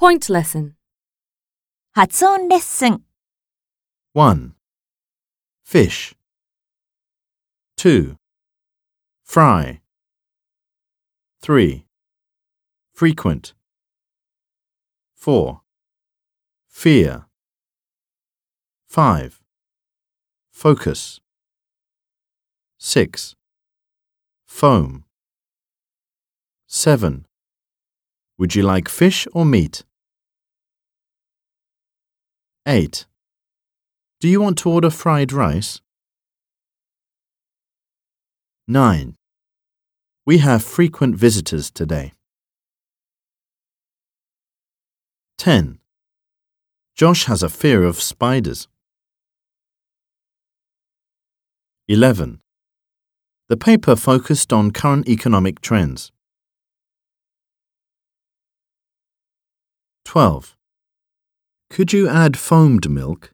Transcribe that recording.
Point lesson. 発音レッスン 1. Fish. 2. Fry. 3. Frequent. 4. Fear. 5. Focus. 6. Foam. 7. Would you like fish or meat? 8. Do you want to order fried rice? 9. We have frequent visitors today. 10. Josh has a fear of spiders. 11. The paper focused on current economic trends. 12. Could you add foamed milk?